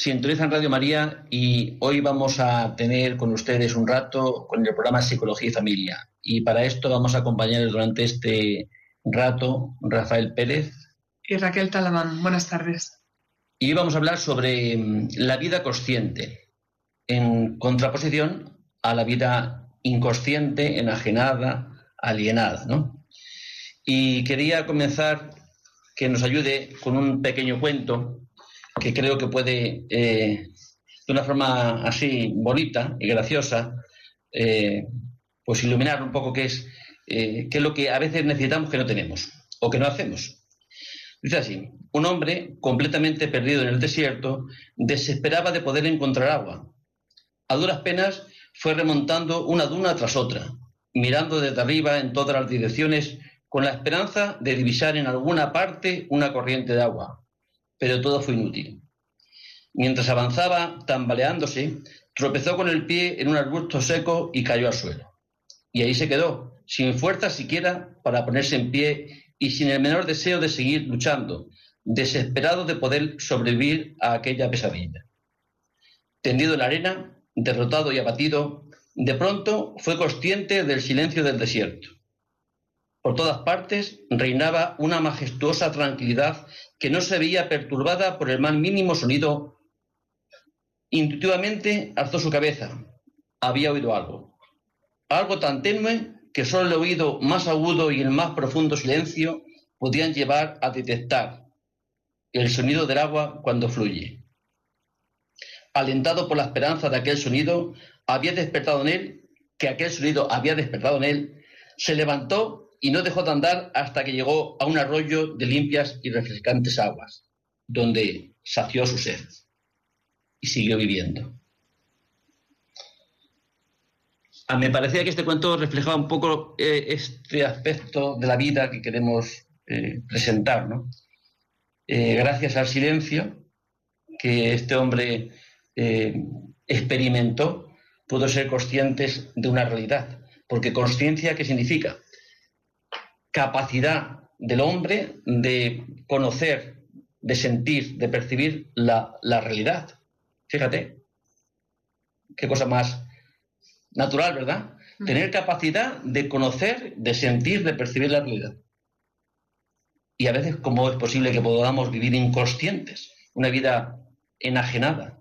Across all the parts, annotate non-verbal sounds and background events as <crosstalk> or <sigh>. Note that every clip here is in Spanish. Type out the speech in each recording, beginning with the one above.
Sintonizan Radio María y hoy vamos a tener con ustedes un rato con el programa Psicología y Familia. Y para esto vamos a acompañar durante este rato Rafael Pérez. Y Raquel Talamán. Buenas tardes. Y vamos a hablar sobre mm, la vida consciente, en contraposición a la vida inconsciente, enajenada, alienada. ¿no? Y quería comenzar que nos ayude con un pequeño cuento que creo que puede, eh, de una forma así bonita y graciosa, eh, pues iluminar un poco qué es, eh, qué es lo que a veces necesitamos que no tenemos o que no hacemos. Dice así, un hombre completamente perdido en el desierto desesperaba de poder encontrar agua. A duras penas fue remontando una duna tras otra, mirando desde arriba en todas las direcciones con la esperanza de divisar en alguna parte una corriente de agua pero todo fue inútil. Mientras avanzaba, tambaleándose, tropezó con el pie en un arbusto seco y cayó al suelo. Y ahí se quedó, sin fuerza siquiera para ponerse en pie y sin el menor deseo de seguir luchando, desesperado de poder sobrevivir a aquella pesadilla. Tendido en la arena, derrotado y abatido, de pronto fue consciente del silencio del desierto. Por todas partes reinaba una majestuosa tranquilidad que no se veía perturbada por el más mínimo sonido. Intuitivamente alzó su cabeza. Había oído algo. Algo tan tenue que solo el oído más agudo y el más profundo silencio podían llevar a detectar el sonido del agua cuando fluye. Alentado por la esperanza de aquel sonido, había despertado en él, que aquel sonido había despertado en él, se levantó y no dejó de andar hasta que llegó a un arroyo de limpias y refrescantes aguas, donde sació su sed y siguió viviendo. A ah, me parecía que este cuento reflejaba un poco eh, este aspecto de la vida que queremos eh, presentar, ¿no? Eh, gracias al silencio que este hombre experimentó, pudo ser conscientes de una realidad. Porque conciencia, ¿qué significa? Capacidad del hombre de conocer, de sentir, de percibir la, realidad. Fíjate, qué cosa más natural, ¿verdad? Tener capacidad de conocer, de sentir, de percibir la realidad. Y a veces, ¿cómo es posible que podamos vivir inconscientes? Una vida enajenada.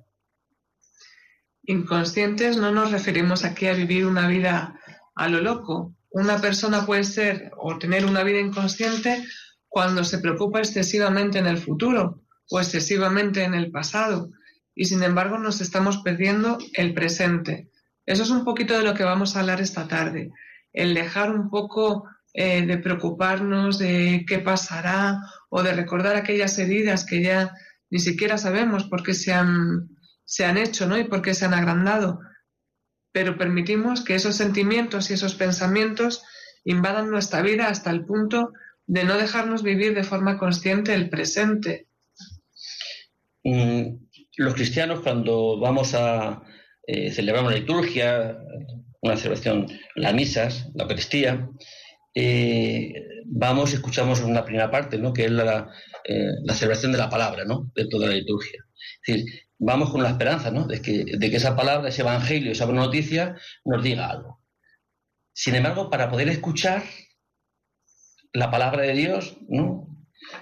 Inconscientes no nos referimos aquí a vivir una vida a lo loco, una persona puede ser o tener una vida inconsciente cuando se preocupa excesivamente en el futuro o excesivamente en el pasado y sin embargo nos estamos perdiendo el presente. Eso es un poquito de lo que vamos a hablar esta tarde, el dejar un poco eh, de preocuparnos de qué pasará o de recordar aquellas heridas que ya ni siquiera sabemos por qué se han, se han hecho ¿no? y por qué se han agrandado pero permitimos que esos sentimientos y esos pensamientos invadan nuestra vida hasta el punto de no dejarnos vivir de forma consciente el presente. Mm, los cristianos cuando vamos a eh, celebrar una liturgia, una celebración, las misas, la Eucaristía, eh, vamos y escuchamos una primera parte, ¿no? que es la, eh, la, celebración de la palabra, ¿no? de toda la liturgia. Es decir, vamos con la esperanza ¿no? de, que, esa palabra, ese evangelio, esa buena noticia nos diga algo. Sin embargo, para poder escuchar la palabra de Dios, ¿no?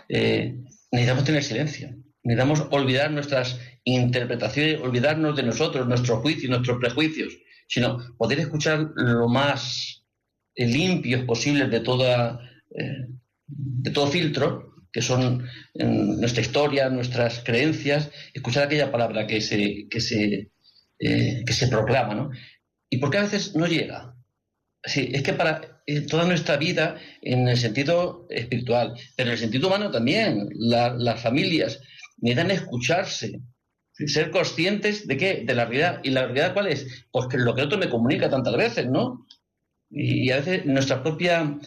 Eh, necesitamos tener silencio. Necesitamos olvidar nuestras interpretaciones, olvidarnos de nosotros, nuestros juicios, nuestros prejuicios, sino poder escuchar lo más eh, limpios posibles de eh, de todo filtro que son nuestra historia, nuestras creencias, escuchar aquella palabra que se, que se, eh, que se proclama, ¿no? ¿Y por qué a veces no llega? Sí, es que para eh, toda nuestra vida, en el sentido espiritual, pero en el sentido humano también, las familias necesitan escucharse, Ser conscientes de qué? De la realidad. ¿Y la realidad cuál es? Pues que lo que otro me comunica tantas veces, ¿no? Y, a veces nuestra propia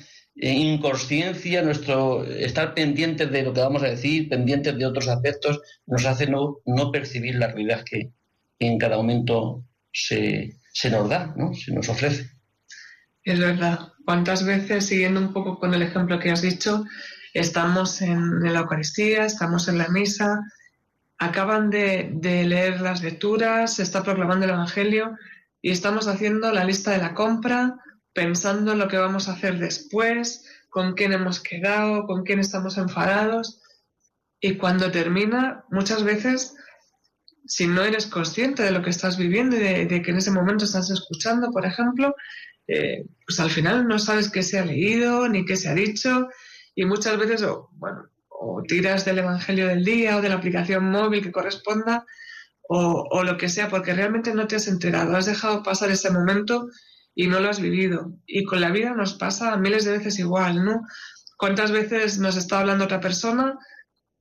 inconsciencia, nuestro estar pendientes de lo que vamos a decir, pendientes de otros aspectos, nos hace no, no percibir la realidad que, en cada momento se, se nos da, ¿no? se nos ofrece. Es verdad. ¿Cuántas veces, siguiendo un poco con el ejemplo que has dicho, estamos en, la Eucaristía, estamos en la misa, acaban de, leer las lecturas, se está proclamando el Evangelio y estamos haciendo la lista de la compra, pensando en lo que vamos a hacer después, con quién hemos quedado, con quién estamos enfadados. Y cuando termina, muchas veces, si no eres consciente de lo que estás viviendo y de, que en ese momento estás escuchando, por ejemplo, eh, pues al final no sabes qué se ha leído ni qué se ha dicho y muchas veces, o, bueno, o tiras del Evangelio del día o de la aplicación móvil que corresponda, o, lo que sea, porque realmente no te has enterado, has dejado pasar ese momento y no lo has vivido. Y con la vida nos pasa miles de veces igual, ¿no? ¿Cuántas veces nos está hablando otra persona,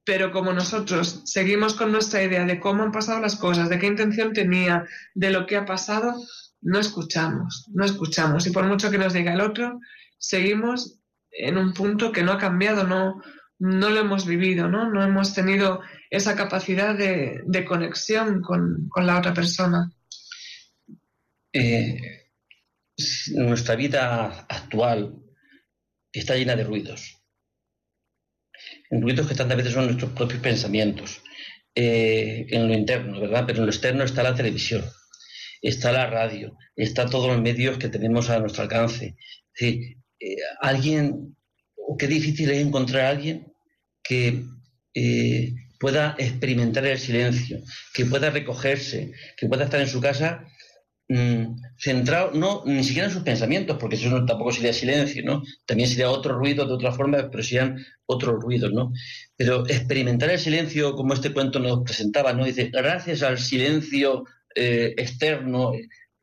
pero como nosotros seguimos con nuestra idea de cómo han pasado las cosas, de qué intención tenía, de lo que ha pasado, no escuchamos, no escuchamos. Y por mucho que nos diga el otro, seguimos en un punto que no ha cambiado, no, no lo hemos vivido, ¿no? No hemos tenido esa capacidad de, conexión con, la otra persona. Eh, nuestra vida actual está llena de ruidos. Ruidos que tantas veces son nuestros propios pensamientos. Eh, en lo interno, ¿verdad? Pero en lo externo está la televisión, está la radio, está todos los medios que tenemos a nuestro alcance. Es eh, alguien, o qué difícil es encontrar a alguien que eh, pueda experimentar el silencio, que pueda recogerse, que pueda estar en su casa mm, centrado, no ni siquiera en sus pensamientos, porque eso tampoco sería silencio, ¿no? También sería otro ruido de otra forma, pero serían otros ruidos, ¿no? Pero experimentar el silencio, como este cuento nos presentaba, ¿no? Dice, gracias al silencio eh, externo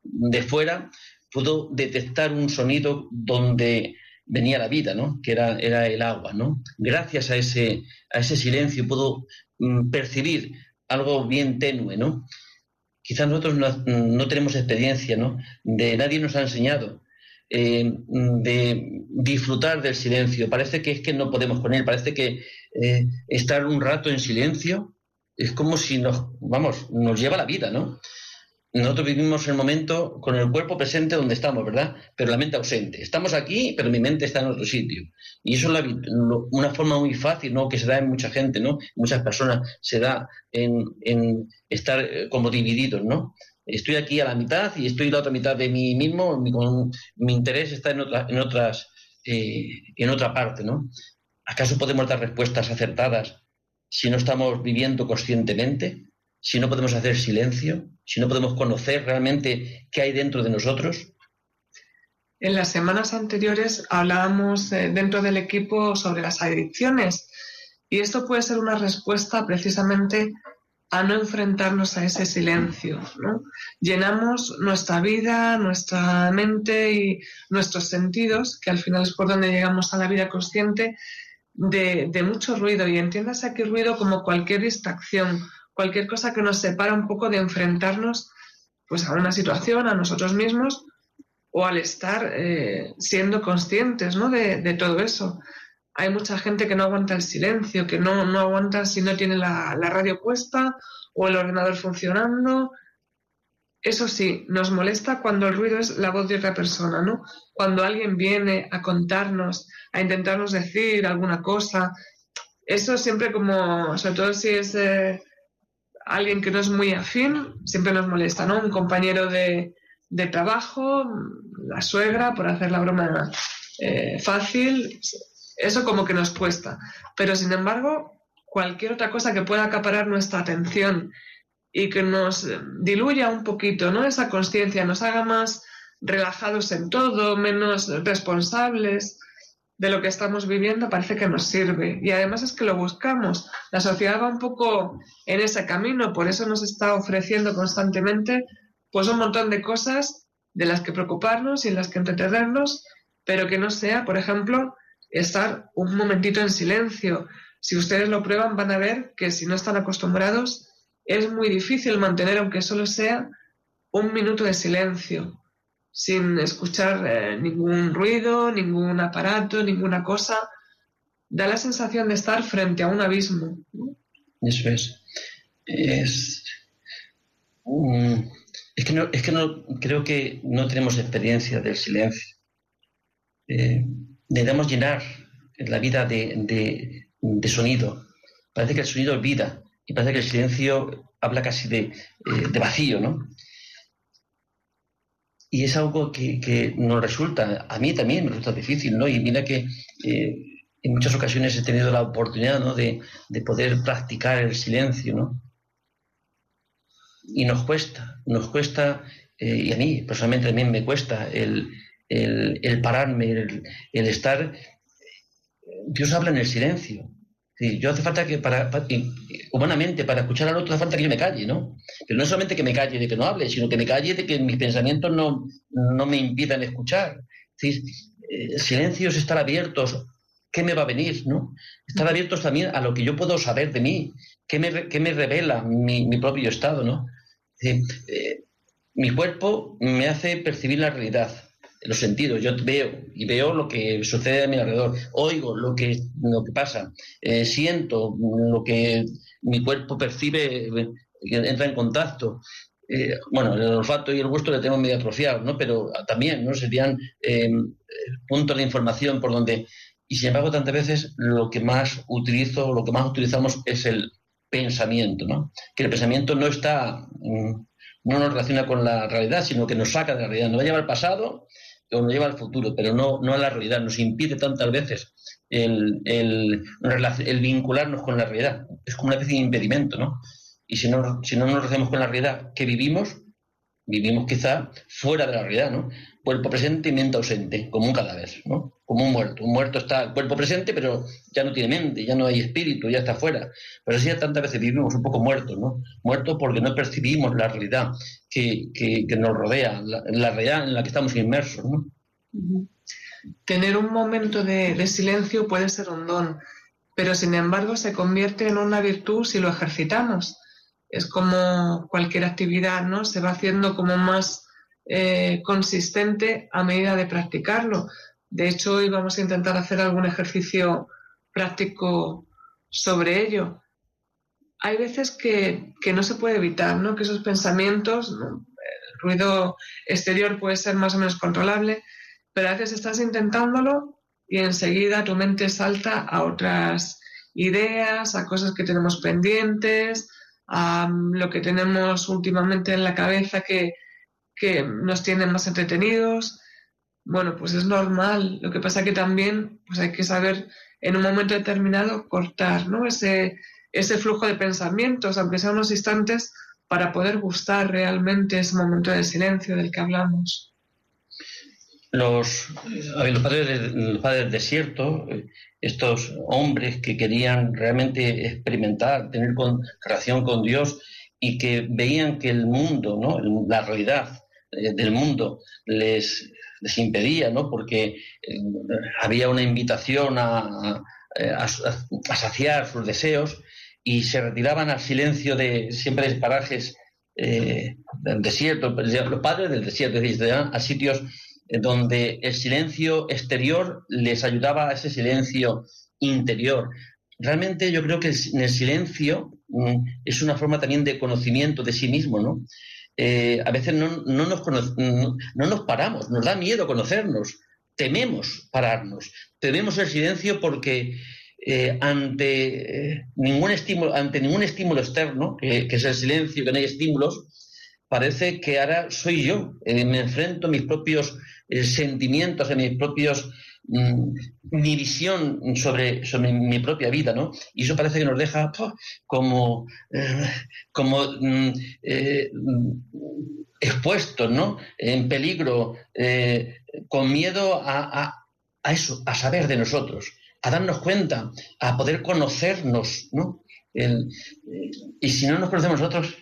de fuera, puedo detectar un sonido donde venía la vida, ¿no? Que era, era el agua, ¿no? Gracias a ese, a ese silencio puedo mm, percibir algo bien tenue, ¿no? Quizás nosotros no, tenemos experiencia, ¿no? De nadie nos ha enseñado eh, de disfrutar del silencio. Parece que es que no podemos con él, parece que eh, estar un rato en silencio es como si nos, vamos, nos lleva la vida, ¿no? Nosotros vivimos el momento con el cuerpo presente donde estamos, ¿verdad? Pero la mente ausente. Estamos aquí, pero mi mente está en otro sitio. Y eso es una forma muy fácil, ¿no? Que se da en mucha gente, ¿no? Muchas personas se da en, estar eh, como divididos, ¿no? Estoy aquí a la mitad y estoy en la otra mitad de mí mismo, mi, mi interés está en, otra, en, otras, eh, en otra parte, ¿no? ¿Acaso podemos dar respuestas acertadas si no estamos viviendo conscientemente? si no podemos hacer silencio, si no podemos conocer realmente qué hay dentro de nosotros? En las semanas anteriores hablábamos eh, dentro del equipo sobre las adicciones y esto puede ser una respuesta precisamente a no enfrentarnos a ese silencio. Llenamos nuestra vida, nuestra mente y nuestros sentidos, que al final es por donde llegamos a la vida consciente, de, de mucho ruido. Y entiéndase aquí ruido como cualquier distracción, cualquier cosa que nos separa un poco de enfrentarnos pues a una situación, a nosotros mismos, o al estar eh, siendo conscientes ¿no? de, todo eso. Hay mucha gente que no aguanta el silencio, que no, no aguanta si no tiene la, la radio puesta o el ordenador funcionando. Eso sí, nos molesta cuando el ruido es la voz de otra persona, ¿no? Cuando alguien viene a contarnos, a intentarnos decir alguna cosa. Eso siempre como, sobre todo si es eh, alguien que no es muy afín siempre nos molesta, ¿no? Un compañero de, trabajo, la suegra, por hacer la broma eh, fácil, eso como que nos cuesta. Pero sin embargo, cualquier otra cosa que pueda acaparar nuestra atención y que nos diluya un poquito, ¿no? Esa conciencia, nos haga más relajados en todo, menos responsables, de lo que estamos viviendo parece que nos sirve. Y además es que lo buscamos. La sociedad va un poco en ese camino, por eso nos está ofreciendo constantemente pues un montón de cosas de las que preocuparnos y en las que entretenernos, pero que no sea, por ejemplo, estar un momentito en silencio. Si ustedes lo prueban, van a ver que si no están acostumbrados, es muy difícil mantener, aunque solo sea un minuto de silencio, sin escuchar eh, ningún ruido, ningún aparato, ninguna cosa. Da la sensación de estar frente a un abismo. Eso es. Es, que, no, es que no, creo que no tenemos experiencia del silencio. Eh, debemos llenar la vida de, de sonido. Parece que el sonido es vida y parece que el silencio habla casi de, eh, vacío, ¿no? Y es algo que, nos resulta, a mí también me resulta difícil, ¿no? Y mira que eh, en muchas ocasiones he tenido la oportunidad, ¿no? De, poder practicar el silencio, ¿no? Y nos cuesta, nos cuesta, eh, y a mí personalmente también me cuesta el, pararme, el estar Dios habla en el silencio. Yo hace falta que para, humanamente para escuchar al otro hace falta que yo me calle, ¿no? Pero no solamente que me calle de que no hable, sino que me calle de que mis pensamientos no, no me impidan escuchar. Es eh, silencios, estar abiertos, ¿qué me va a venir, no? Estar abiertos también a lo que yo puedo saber de mí, qué me, me revela mi, propio estado, ¿no? Eh, mi cuerpo me hace percibir la realidad los sentidos. Yo veo y veo lo que sucede a mi alrededor, oigo lo que, lo que pasa, eh, siento lo que mi cuerpo percibe, entra en contacto. Eh, bueno, el olfato y el gusto le tengo medio atrofiado, ¿no? Pero también, ¿no? Serían eh, puntos de información por donde... Y sin embargo, tantas veces lo que más utilizo, lo que más utilizamos es el pensamiento, ¿no? Que el pensamiento no está... Mm, no nos relaciona con la realidad, sino que nos saca de la realidad. Nos va a llevar al pasado o nos lleva al futuro, pero no, no a la realidad. Nos impide tantas veces el, vincularnos con la realidad. Es como una especie de impedimento, ¿no? Y si no, si no nos relacionamos con la realidad que vivimos, vivimos quizá fuera de la realidad, ¿no? Cuerpo presente y mente ausente, como un cadáver, ¿no? Como un muerto. Un muerto está cuerpo presente, pero ya no tiene mente, ya no hay espíritu, ya está fuera. Pero así tantas veces vivimos un poco muertos, ¿no? Muertos porque no percibimos la realidad que, nos rodea, la, realidad en la que estamos inmersos, ¿no? Tener un momento de, de silencio puede ser un don, pero sin embargo se convierte en una virtud si lo ejercitamos es como cualquier actividad, ¿no? Se va haciendo como más eh, consistente a medida de practicarlo. De hecho, hoy vamos a intentar hacer algún ejercicio práctico sobre ello. Hay veces que, no se puede evitar, ¿no? Que esos pensamientos, el ruido exterior puede ser más o menos controlable, pero a veces estás intentándolo y enseguida tu mente salta a otras ideas, a cosas que tenemos pendientes, a lo que tenemos últimamente en la cabeza que, nos tienen más entretenidos. Bueno, pues es normal. Lo que pasa que también pues hay que saber en un momento determinado cortar ¿no? ese, ese flujo de pensamientos, aunque sean unos instantes, para poder gustar realmente ese momento de silencio del que hablamos. Los, los, padres, los padres del desierto eh, estos hombres que querían realmente experimentar, tener relación con Dios y que veían que el mundo, ¿no? la realidad eh, del mundo les, les impedía, ¿no? porque eh, había una invitación a, a, saciar sus deseos y se retiraban al silencio de siempre de parajes eh, del desierto, los padres del desierto, es decir, a sitios donde el silencio exterior les ayudaba a ese silencio interior. Realmente yo creo que en el silencio mm, es una forma también de conocimiento de sí mismo, ¿no? Eh, a veces no, nos no, nos paramos, nos da miedo conocernos, tememos pararnos, tememos el silencio porque eh, ante, eh, ningún estímulo, ante ningún estímulo externo, que, es el silencio, que no hay estímulos, parece que ahora soy yo, me enfrento a mis propios sentimientos, en mis propios, mm, mi visión sobre, sobre mi propia vida, ¿no? Y eso parece que nos deja como, eh, como mm, eh, expuestos, ¿no? En peligro, con miedo a, eso, a saber de nosotros, a darnos cuenta, a poder conocernos, ¿no? y si no nos conocemos nosotros,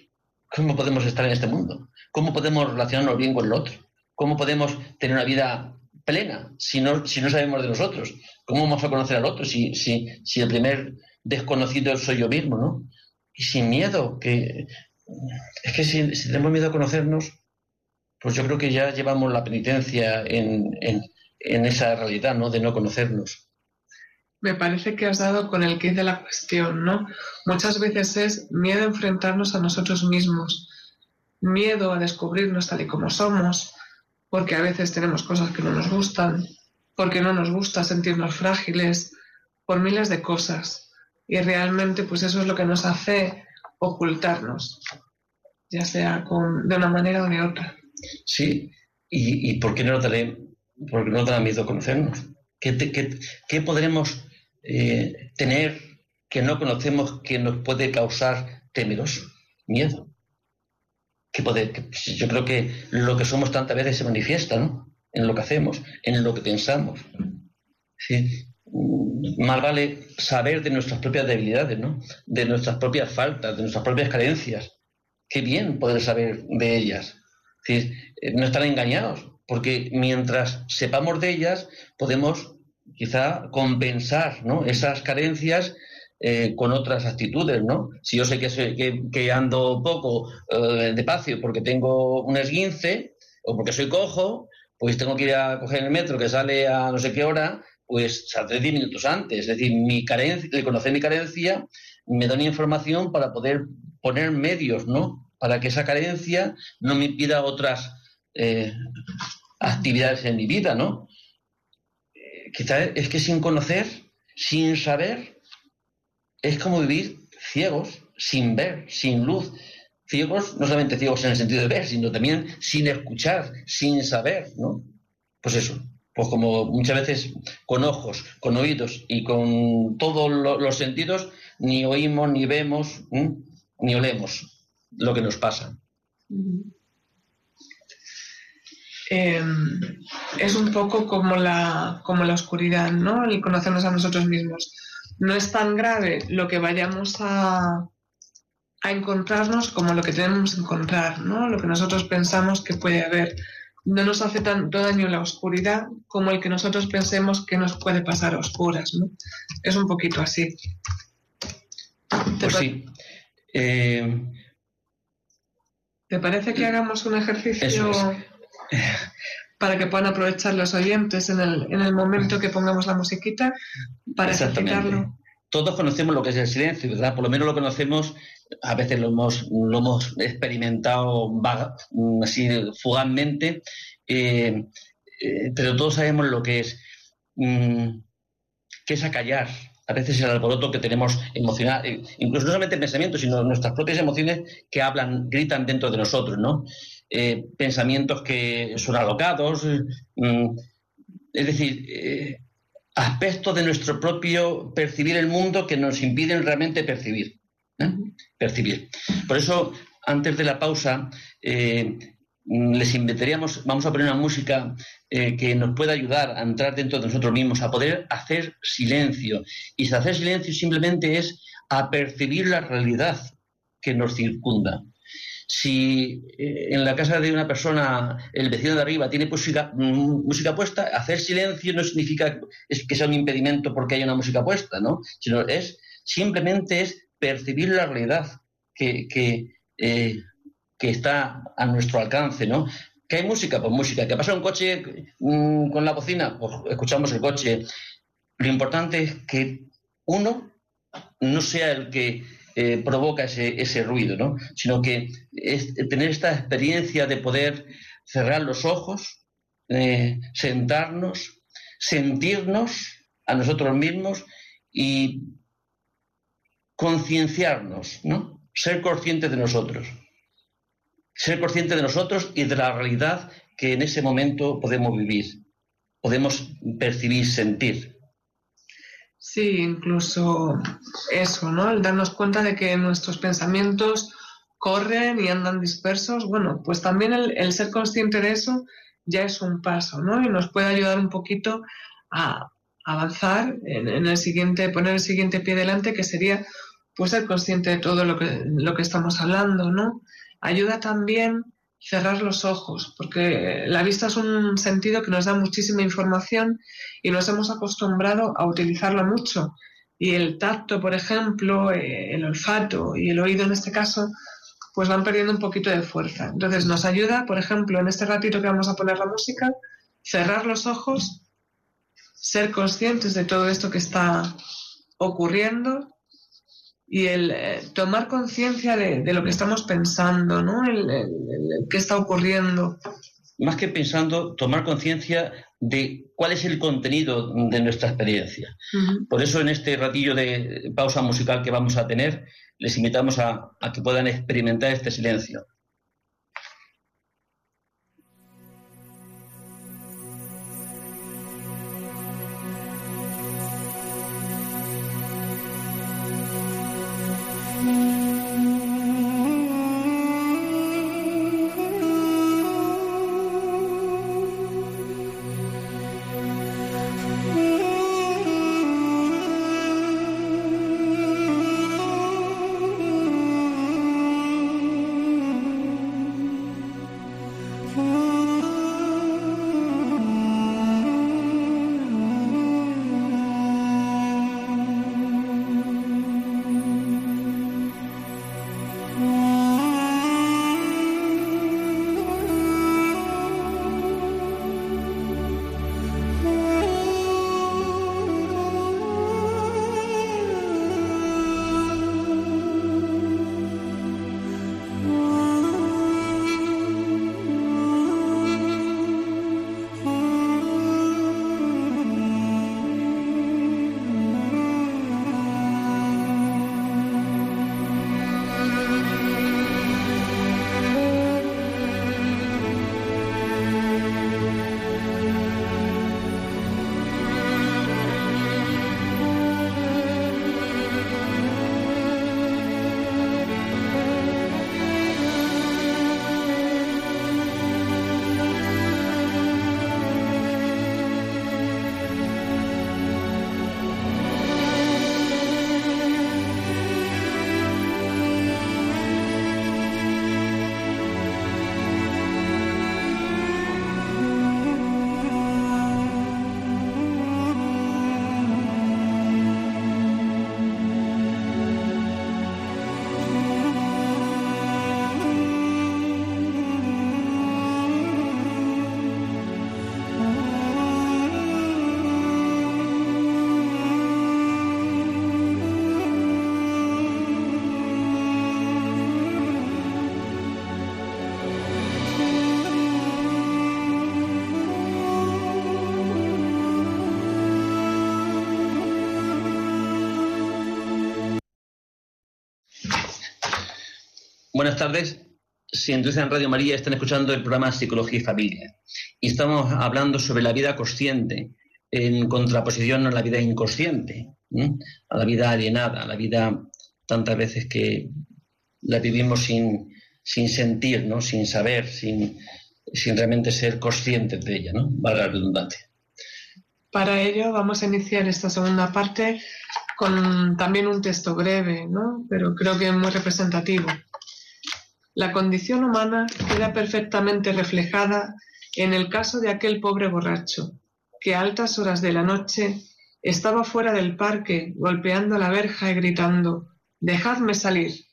¿cómo podemos estar en este mundo? ¿Cómo podemos relacionarnos bien con el otro? ¿Cómo podemos tener una vida plena si no, si no sabemos de nosotros? ¿Cómo vamos a conocer al otro si, si, si el primer desconocido soy yo mismo, ¿no? y sin miedo, que es que si, tenemos miedo a conocernos, pues yo creo que ya llevamos la penitencia en, en, esa realidad, ¿no? De no conocernos. Me parece que has dado con el kit de la cuestión, ¿no? Muchas veces es miedo a enfrentarnos a nosotros mismos, miedo a descubrirnos tal y como somos, porque a veces tenemos cosas que no nos gustan, porque no nos gusta sentirnos frágiles, por miles de cosas. Y realmente, pues eso es lo que nos hace ocultarnos, ya sea con, de una manera o de otra. Sí, ¿y, por qué no nos por qué no da miedo conocernos? ¿Qué, qué, podremos eh, tener que no conocemos que nos puede causar temeroso? Miedo que poder, yo creo que lo que somos tantas veces se manifiesta, ¿no? En lo que hacemos, en lo que pensamos. ¿Sí? Más vale saber de nuestras propias debilidades, ¿no? De nuestras propias faltas, de nuestras propias carencias. Qué bien poder saber de ellas. ¿Sí? No estar engañados, porque mientras sepamos de ellas, podemos quizá compensar ¿no? esas carencias eh, con otras actitudes, ¿no? Si yo sé que, ando poco eh, despacio porque tengo un esguince o porque soy cojo, pues tengo que ir a coger el metro que sale a no sé qué hora, pues saldré 10 minutos antes. Es decir, mi carencia, reconocer mi carencia me da una información para poder poner medios, ¿no? Para que esa carencia no me impida otras eh, actividades en mi vida, ¿no? quizás es que sin conocer, sin saber, es como vivir ciegos, sin ver, sin luz. Ciegos, no solamente ciegos en el sentido de ver, sino también sin escuchar, sin saber, ¿no? Pues eso, pues como muchas veces con ojos, con oídos y con todos los sentidos, ni oímos, ni vemos, ni olemos lo que nos pasa. Em, es un poco como la, como la oscuridad, ¿no? El conocernos a nosotros mismos no es tan grave lo que vayamos a, encontrarnos como lo que tenemos que encontrar, ¿no? Lo que nosotros pensamos que puede haber. No nos hace tanto daño la oscuridad como el que nosotros pensemos que nos puede pasar a oscuras, ¿no? Es un poquito así. Pues sí. Eh, ¿Te parece que hagamos un ejercicio <laughs> para que puedan aprovechar los oyentes en el, en el momento que pongamos la musiquita para ejercitarlo. Todos conocemos lo que es el silencio, ¿verdad? Por lo menos lo conocemos, a veces lo hemos, lo hemos experimentado así fugazmente, eh, eh, pero todos sabemos lo que es, mm, que es acallar, a veces el alboroto que tenemos emocional, eh, incluso no solamente pensamientos, sino nuestras propias emociones que hablan, gritan dentro de nosotros, ¿no? Eh, pensamientos que son alocados, mm, es decir, eh, aspectos de nuestro propio percibir el mundo que nos impiden realmente percibir. ¿eh? Percibir. Por eso, antes de la pausa, mm, les invitaríamos, vamos a poner una música que nos pueda ayudar a entrar dentro de nosotros mismos, a poder hacer silencio. Y hacer silencio simplemente es a percibir la realidad que nos circunda si eh, en la casa de una persona el vecino de arriba tiene música, mm, música puesta, hacer silencio no significa que sea un impedimento porque haya una música puesta, ¿no? Sino es simplemente es percibir la realidad que, que, eh, está a nuestro alcance, ¿no? ¿Que hay música? Pues música. ¿Que pasa un coche mm, con la bocina? Pues escuchamos el coche. Lo importante es que uno no sea el que eh, provoca ese, ese, ruido, ¿no? Sino que es tener esta experiencia de poder cerrar los ojos, eh, sentarnos, sentirnos a nosotros mismos y concienciarnos, ¿no? Ser conscientes de nosotros. Ser conscientes de nosotros y de la realidad que en ese momento podemos vivir, podemos percibir, sentir. Sí, incluso eso, ¿no? El darnos cuenta de que nuestros pensamientos corren y andan dispersos, bueno, pues también el, ser consciente de eso ya es un paso, ¿no? Y nos puede ayudar un poquito a avanzar en, el siguiente, poner el siguiente pie delante, que sería pues ser consciente de todo lo que, lo que estamos hablando, ¿no? Ayuda también cerrar los ojos, porque la vista es un sentido que nos da muchísima información y nos hemos acostumbrado a utilizarlo mucho. y el tacto, por ejemplo, eh, el olfato y el oído en este caso, pues van perdiendo un poquito de fuerza. Entonces nos ayuda, por ejemplo, en este ratito que vamos a poner la música, cerrar los ojos, ser conscientes de todo esto que está ocurriendo y el eh, tomar conciencia de, lo que estamos pensando, ¿no? El, qué está ocurriendo. Más que pensando, tomar conciencia de cuál es el contenido de nuestra experiencia. Por eso en este ratillo de pausa musical que vamos a tener, les invitamos a que puedan experimentar este silencio. Buenas tardes. Si en Radio María están escuchando el programa Psicología y Familia. Y estamos hablando sobre la vida consciente en contraposición a la vida inconsciente, a la vida alienada, a la vida tantas veces que la vivimos sin, sentir, ¿no? sin saber, sin, realmente ser conscientes de ella, ¿no? Valga la redundancia. Para ello vamos a iniciar esta segunda parte con también un texto breve, ¿no? pero creo que muy representativo. La condición humana queda perfectamente reflejada en el caso de aquel pobre borracho, que a altas horas de la noche estaba fuera del parque golpeando la verja y gritando Dejadme salir.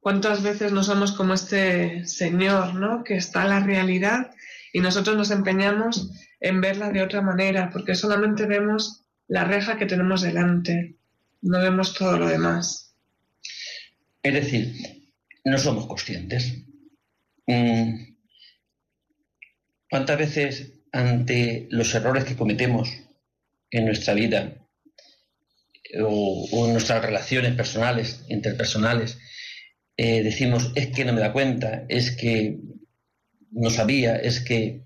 ¿Cuántas veces no somos como este señor, ¿no? que está la realidad y nosotros nos empeñamos en verla de otra manera, porque solamente vemos la reja que tenemos delante, no vemos todo lo demás. Es decir, no somos conscientes. Mm. ¿Cuántas veces ante los errores que cometemos en nuestra vida o, en nuestras relaciones personales, interpersonales, eh, decimos, es que no me da cuenta, es que no sabía, es que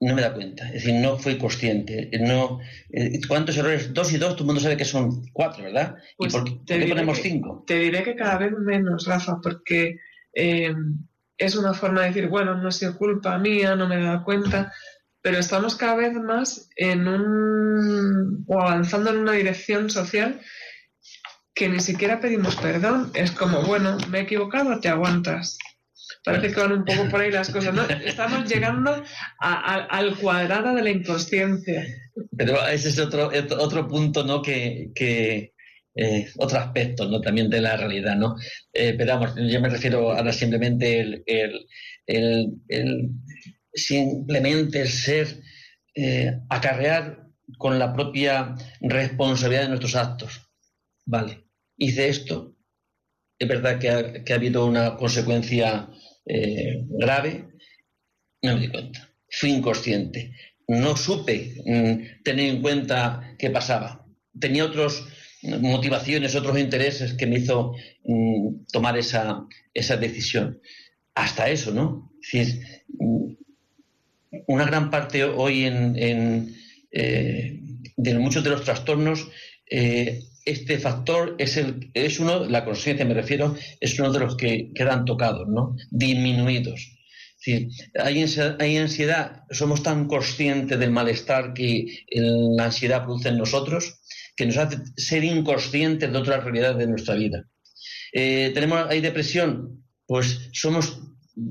no me da cuenta, es decir, no fui consciente. No, eh, ¿Cuántos errores? Dos y dos, todo el mundo sabe que son cuatro, ¿verdad? ¿Y pues por qué, ponemos cinco? Te diré que cada vez menos, Rafa, porque eh, es una forma de decir, bueno, no ha sido culpa mía, no me he dado cuenta, pero estamos cada vez más en un. o avanzando en una dirección social que ni siquiera pedimos perdón. Es como, bueno, me he equivocado, te aguantas. Parece que van un poco por ahí las cosas, ¿no? <laughs> Estamos llegando al cuadrado de la inconsciencia. Pero ese es otro, otro punto, ¿no? Que, eh, otro aspecto, ¿no? También de la realidad, ¿no? Eh, pero vamos, yo me refiero ahora simplemente el, el, el, simplemente el ser, eh, acarrear con la propia responsabilidad de nuestros actos. Vale, hice esto, es verdad que ha, habido una consecuencia eh, grave, no me di cuenta, fui inconsciente, no supe mm, tener en cuenta qué pasaba. Tenía otras motivaciones, otros intereses que me hizo mm, tomar esa, esa decisión. Hasta eso, ¿no? Mm, una gran parte hoy en, eh, de muchos de los trastornos eh, este factor es, el, es uno, la conciencia me refiero, es uno de los que quedan tocados, ¿no? Disminuidos. hay, hay ansiedad, somos tan conscientes del malestar que la ansiedad produce en nosotros que nos hace ser inconscientes de otras realidades de nuestra vida. Eh, tenemos, hay depresión, pues somos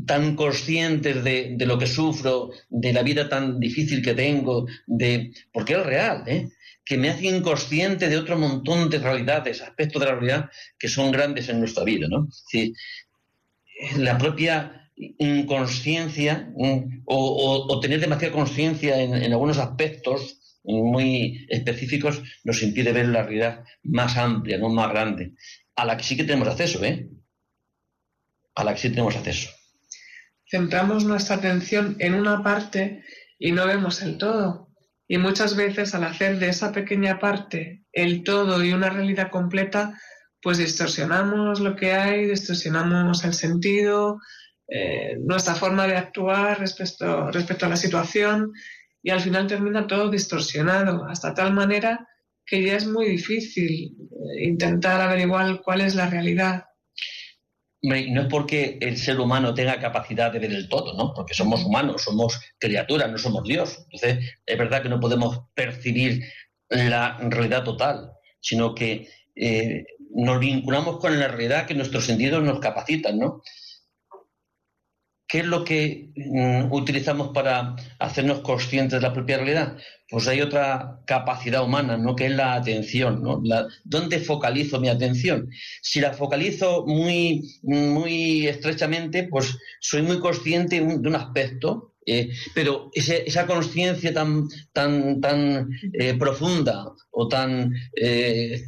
tan conscientes de, de, lo que sufro, de la vida tan difícil que tengo, de porque es real, ¿eh? Que me hace inconsciente de otro montón de realidades, aspectos de la realidad que son grandes en nuestra vida. ¿no? la propia inconsciencia o, tener demasiada conciencia en, algunos aspectos muy específicos nos impide ver la realidad más amplia, no más grande, a la que sí que tenemos acceso, ¿eh? A la que sí tenemos acceso. Centramos nuestra atención en una parte y no vemos el todo. Y muchas veces al hacer de esa pequeña parte el todo y una realidad completa, pues distorsionamos lo que hay, distorsionamos el sentido, eh, nuestra forma de actuar respecto, respecto a la situación y al final termina todo distorsionado, hasta tal manera que ya es muy difícil eh, intentar averiguar cuál es la realidad no es porque el ser humano tenga capacidad de ver el todo, ¿no? Porque somos humanos, somos criaturas, no somos Dios. Entonces, es verdad que no podemos percibir la realidad total, sino que eh, nos vinculamos con la realidad que nuestros sentidos nos capacitan, ¿no? ¿Qué es lo que mm, utilizamos para hacernos conscientes de la propia realidad? Pues hay otra capacidad humana, ¿no? Que es la atención, ¿no? ¿Dónde focalizo mi atención? Si la focalizo muy, muy estrechamente, pues soy muy consciente de un aspecto, eh, pero esa conciencia tan, tan, tan eh, profunda o tan, eh,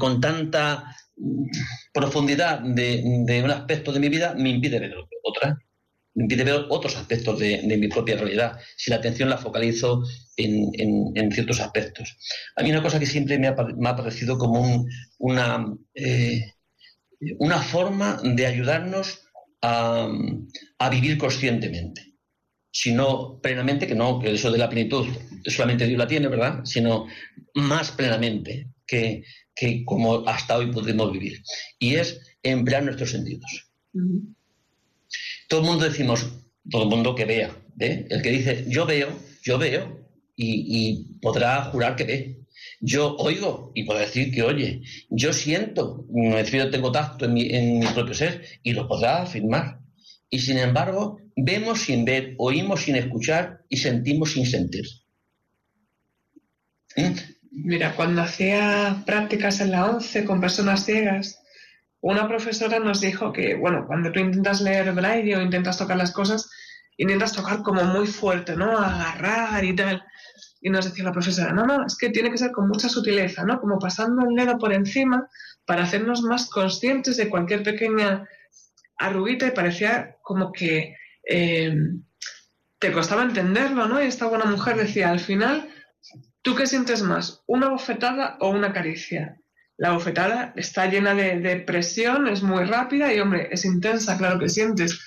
con, tanta profundidad de, de, un aspecto de mi vida me impide ver otra impide ver otros aspectos de, mi propia realidad, si la atención la focalizo en, ciertos aspectos. A mí una cosa que siempre me ha, parecido como una, eh, una forma de ayudarnos a, vivir conscientemente, sino plenamente, que no, que eso de la plenitud solamente Dios la tiene, ¿verdad? Sino más plenamente que, como hasta hoy podemos vivir. Y es emplear nuestros sentidos todo el mundo decimos, todo el mundo que vea, El que dice, yo veo, yo veo, y, podrá jurar que ve. Yo oigo y podrá decir que oye. Yo siento, refiero, tengo tacto en mi, propio ser y lo podrá afirmar. Y sin embargo, vemos sin ver, oímos sin escuchar y sentimos sin sentir. ¿Mm? Mira, cuando hacía prácticas en la ONCE con personas ciegas, una profesora nos dijo que, bueno, cuando tú intentas leer braille o intentas tocar las cosas, intentas tocar como muy fuerte, ¿no? Agarrar y tal. Y nos decía la profesora, no, no, es que tiene que ser con mucha sutileza, ¿no? Como pasando el dedo por encima para hacernos más conscientes de cualquier pequeña arruguita y parecía como que eh, te costaba entenderlo, ¿no? Y esta buena mujer decía, al final, ¿tú qué sientes más? ¿Una bofetada o una caricia? La bofetada está llena de, presión, es muy rápida y, hombre, es intensa, claro que sientes.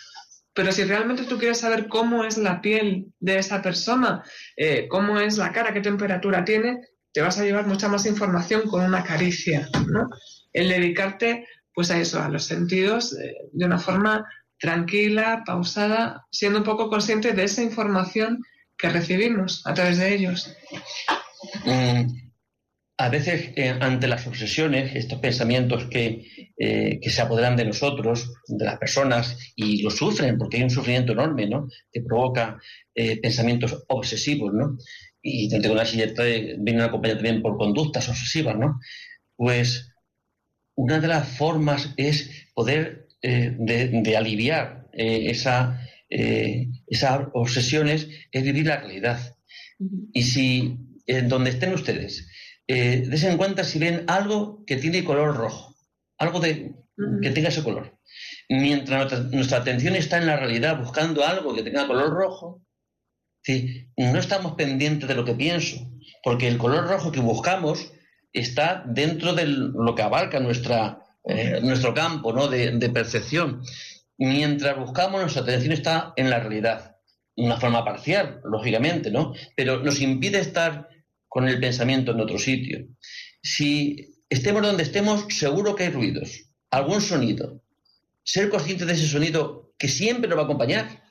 Pero si realmente tú quieres saber cómo es la piel de esa persona, eh, cómo es la cara, qué temperatura tiene, te vas a llevar mucha más información con una caricia, ¿no? El dedicarte, pues a eso, a los sentidos, eh, de una forma tranquila, pausada, siendo un poco consciente de esa información que recibimos a través de ellos. Mm, a veces eh, ante las obsesiones, estos pensamientos que, eh, que, se apoderan de nosotros, de las personas, y lo sufren, porque hay un sufrimiento enorme, ¿no? Que provoca eh, pensamientos obsesivos, ¿no? Y dentro de una silla viene acompañada también por conductas obsesivas, ¿no? Pues una de las formas es poder de, aliviar esa, esas obsesiones, es vivir la realidad. Y si en donde estén ustedes eh, desen en cuenta si ven algo que tiene color rojo, algo de, que tenga ese color. Mientras nuestra, atención está en la realidad buscando algo que tenga color rojo, no estamos pendientes de lo que pienso, porque el color rojo que buscamos está dentro de lo que abarca nuestra, eh, nuestro campo ¿no? de, de percepción. Mientras buscamos, nuestra atención está en la realidad, de una forma parcial, lógicamente, ¿no? Pero nos impide estar con el pensamiento en otro sitio. Si estemos donde estemos, seguro que hay ruidos, algún sonido. Ser consciente de ese sonido que siempre nos va a acompañar,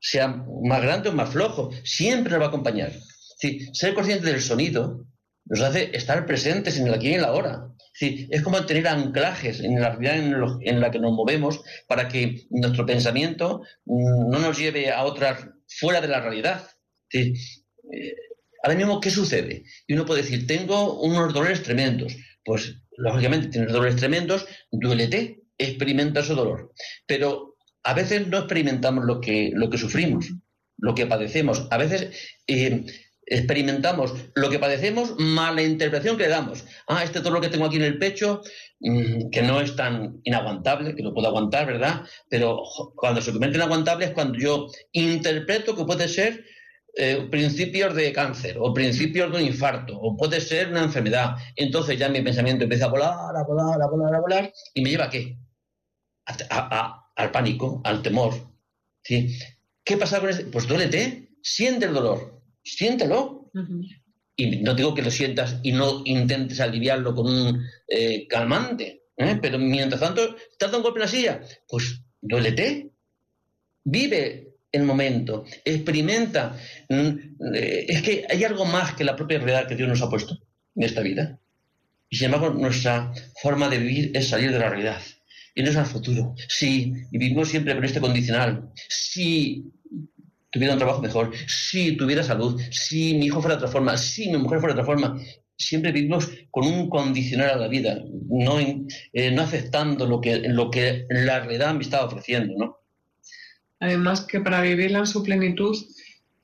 sea más grande o más flojo, siempre nos va a acompañar. ser consciente del sonido nos hace estar presentes en el aquí y en la ahora. es como tener anclajes en la realidad en, la que nos movemos para que nuestro pensamiento mm, no nos lleve a otras fuera de la realidad. ¿sí? Ahora mismo, ¿qué sucede? Y uno puede decir, tengo unos dolores tremendos. Pues, lógicamente, tienes dolores tremendos, duélete, experimenta ese dolor. Pero a veces no experimentamos lo que, lo que sufrimos, lo que padecemos. A veces eh, experimentamos lo que padecemos más la interpretación que le damos. Ah, este dolor que tengo aquí en el pecho, mm, que no es tan inaguantable, que lo puedo aguantar, ¿verdad? Pero cuando se convierte en aguantable es cuando yo interpreto que puede ser eh, principios de cáncer o principios de un infarto o puede ser una enfermedad. Entonces ya mi pensamiento empieza a volar, a volar, a volar, a volar y me lleva a qué? al pánico, al temor. ¿sí? ¿Qué pasa con este? Pues duélete, siente el dolor, siéntelo. Y no digo que lo sientas y no intentes aliviarlo con un eh, calmante, ¿eh? pero mientras tanto, ¿te has dado un golpe en la silla? Pues duélete, vive el momento, experimenta. Mm, eh, es que hay algo más que la propia realidad que Dios nos ha puesto en esta vida. Y sin embargo, nuestra forma de vivir es salir de la realidad. Y no es al futuro. Si vivimos siempre con este condicional, si tuviera un trabajo mejor, si tuviera salud, si mi hijo fuera de otra forma, si mi mujer fuera de otra forma, siempre vivimos con un condicional a la vida, no, eh, aceptando lo que, lo que la realidad me está ofreciendo, ¿no? Además que para vivirla en su plenitud,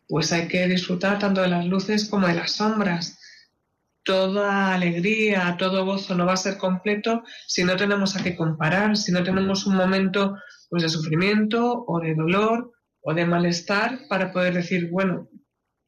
pues hay que disfrutar tanto de las luces como de las sombras. Toda alegría, todo gozo no va a ser completo si no tenemos a qué comparar, si no tenemos un momento pues, de sufrimiento o de dolor o de malestar para poder decir, bueno,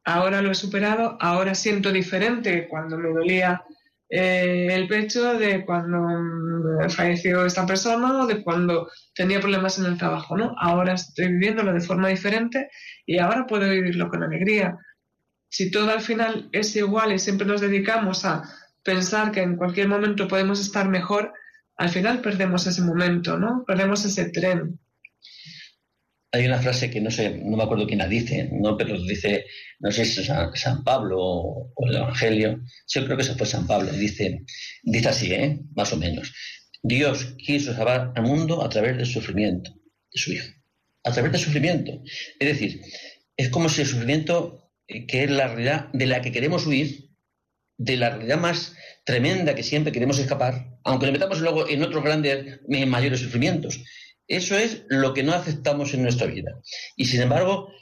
ahora lo he superado, ahora siento diferente cuando me dolía eh, el pecho de cuando mm, falleció esta persona o de cuando tenía problemas en el trabajo, ¿no? Ahora estoy viviéndolo de forma diferente y ahora puedo vivirlo con alegría. Si todo al final es igual y siempre nos dedicamos a pensar que en cualquier momento podemos estar mejor, al final perdemos ese momento, ¿no? Perdemos ese tren hay una frase que no sé, no me acuerdo quién la dice, no, pero dice, no sé si es San, Pablo o, el Evangelio, yo creo que eso fue San Pablo, dice, dice así, ¿eh? más o menos, Dios quiso salvar al mundo a través del sufrimiento de su Hijo, a través del sufrimiento. Es decir, es como si el sufrimiento, eh, que es la realidad de la que queremos huir, de la realidad más tremenda que siempre queremos escapar, aunque nos metamos luego en otros grandes, mayores sufrimientos, eso es lo que no aceptamos en nuestra vida. Y sin embargo,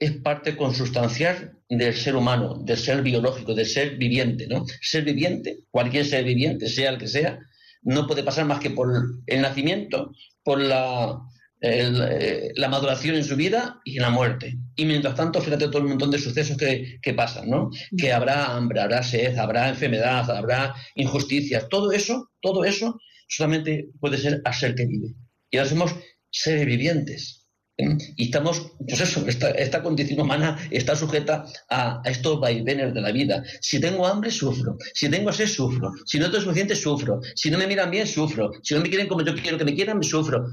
es parte consustancial del ser humano, del ser biológico, del ser viviente, ¿no? Ser viviente, cualquier ser viviente, sea el que sea, no puede pasar más que por el nacimiento, por la, eh, maduración en su vida y en la muerte. Y mientras tanto, fíjate todo el montón de sucesos que, que pasan, ¿no? Que habrá hambre, habrá sed, habrá enfermedad, habrá injusticias. Todo eso, todo eso solamente puede ser a ser que vive y ahora somos seres vivientes. ¿eh? Y estamos, pues eso, esta, condición humana está sujeta a, estos vaivenes de la vida. Si tengo hambre, sufro. Si tengo sed, sufro. Si no tengo suficiente, sufro. Si no me miran bien, sufro. Si no me quieren como yo quiero que me quieran, me sufro.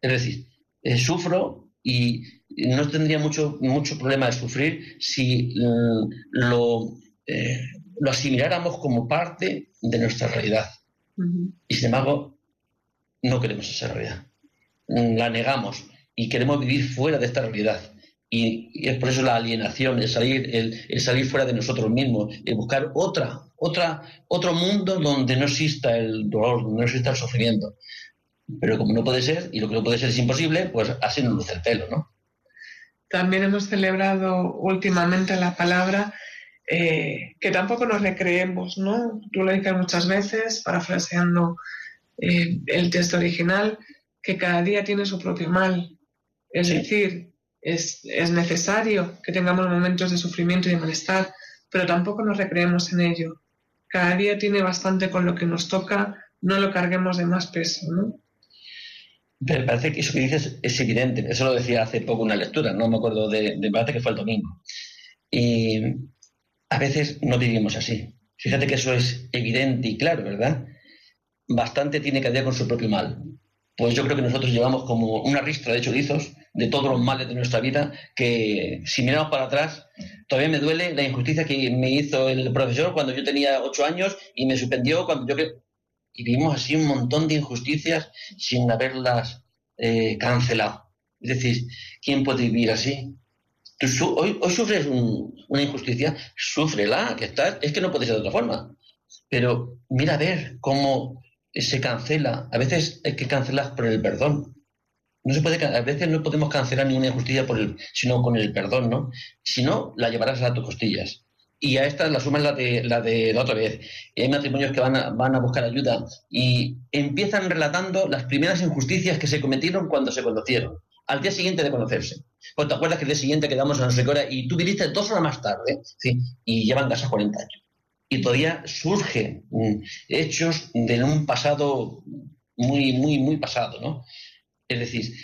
Es decir, eh, sufro y no tendría mucho, mucho problema de sufrir si mm, lo, eh, lo asimiláramos como parte de nuestra realidad. Y sin embargo, no queremos esa realidad. La negamos y queremos vivir fuera de esta realidad. Y, es por eso la alienación, el salir, el, salir fuera de nosotros mismos, el buscar otra, otra, otro mundo donde no exista el dolor, donde no exista el sufrimiento. Pero como no puede ser, y lo que no puede ser es imposible, pues así nos luce el pelo, ¿no? También hemos celebrado últimamente la palabra eh, que tampoco nos recreemos, ¿no? Tú lo dices muchas veces, parafraseando eh, el texto original, que cada día tiene su propio mal. Es decir, es, es, necesario que tengamos momentos de sufrimiento y de malestar, pero tampoco nos recreemos en ello. Cada día tiene bastante con lo que nos toca, no lo carguemos de más peso, ¿no? Pero parece que eso que dices es evidente. Eso lo decía hace poco una lectura, no me acuerdo de, de que fue el domingo. Y a veces no vivimos así. Fíjate que eso es evidente y claro, ¿verdad? Bastante tiene que ver con su propio mal. Pues yo creo que nosotros llevamos como una ristra de chorizos de todos los males de nuestra vida que si miramos para atrás, todavía me duele la injusticia que me hizo el profesor cuando yo tenía ocho años y me suspendió cuando yo y vivimos así un montón de injusticias sin haberlas eh, cancelado. Es decir, ¿quién puede vivir así? hoy, sufres una injusticia, súfrela, que está, es que no puede ser de otra forma. Pero mira a ver cómo se cancela. A veces hay que cancelar por el perdón. No se puede, a veces no podemos cancelar ninguna injusticia por el, sino con el perdón, ¿no? Si no, la llevarás a tus costillas y a esta la suma es la de, la de otra vez. Hay matrimonios que van a, van a buscar ayuda y empiezan relatando las primeras injusticias que se cometieron cuando se conocieron, al día siguiente de conocerse. Pues te acuerdas que el día siguiente quedamos a no sé hora y tú viniste dos horas más tarde, ¿sí? y llevan casi 40 años. Y todavía surgen mm, hechos de un pasado muy, muy, muy pasado, ¿no? Es decir,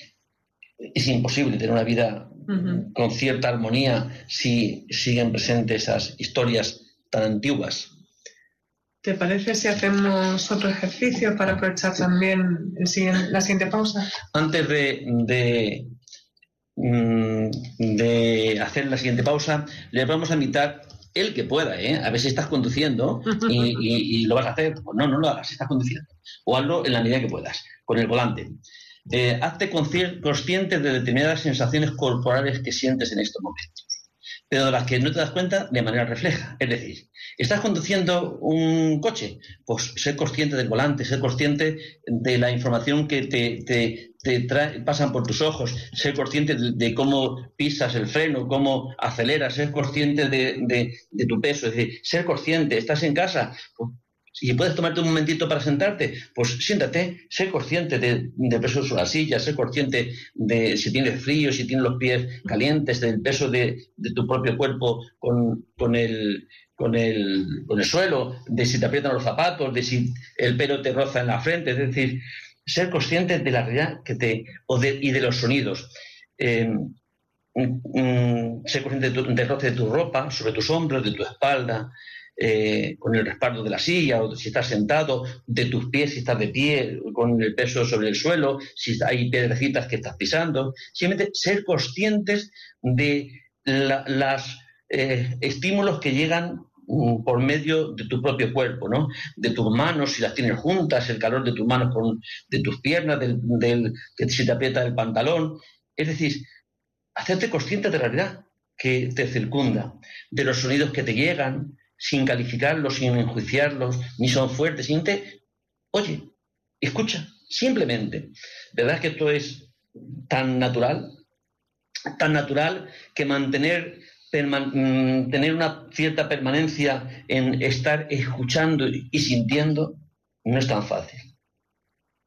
es imposible tener una vida con cierta armonía si siguen presentes esas historias tan antiguas. ¿Te parece si hacemos otro ejercicio para aprovechar también la siguiente pausa? Antes de, mm, de, hacer la siguiente pausa, le vamos a invitar el que pueda, ¿eh? a ver si estás conduciendo <laughs> y, y, lo vas a hacer. Pues no, no lo hagas, estás conduciendo. O hazlo en la medida que puedas, con el volante. Eh, hazte consciente de determinadas sensaciones corporales que sientes en estos momentos, pero de las que no te das cuenta de manera refleja. Es decir, estás conduciendo un coche, pues ser consciente del volante, ser consciente de la información que te, pasan por tus ojos, ser consciente de, cómo pisas el freno, cómo aceleras, ser consciente de, tu peso, es decir, ser consciente, estás en casa, pues si puedes tomarte un momentito para sentarte, pues siéntate, sé consciente de, peso de la silla, sé consciente de si tienes frío, si tienes los pies calientes, del peso de, tu propio cuerpo con, el, con, el, con el suelo, de si te aprietan los zapatos, de si el pelo te roza en la frente, es decir, ser consciente de la realidad que te, y de los sonidos. Em, mm, mm, ser consciente del roce de tu ropa, sobre tus hombros, de tu espalda, eh, con el respaldo de la silla o si estás sentado, de tus pies si estás de pie, con el peso sobre el suelo, si hay piedrecitas que estás pisando. Simplemente ser conscientes de los eh, estímulos que llegan mm, por medio de tu propio cuerpo, ¿no? De tus manos, si las tienes juntas, el calor de tus manos con, de tus piernas, del, que si te aprieta el pantalón. Es decir, hacerte consciente de la realidad que te circunda, de los sonidos que te llegan, sin calificarlos, sin enjuiciarlos, ni son fuertes, simplemente, oye, escucha, simplemente. ¿Verdad que esto es tan natural? Tan natural que mantener mm, tener una cierta permanencia en estar escuchando y sintiendo no es tan fácil.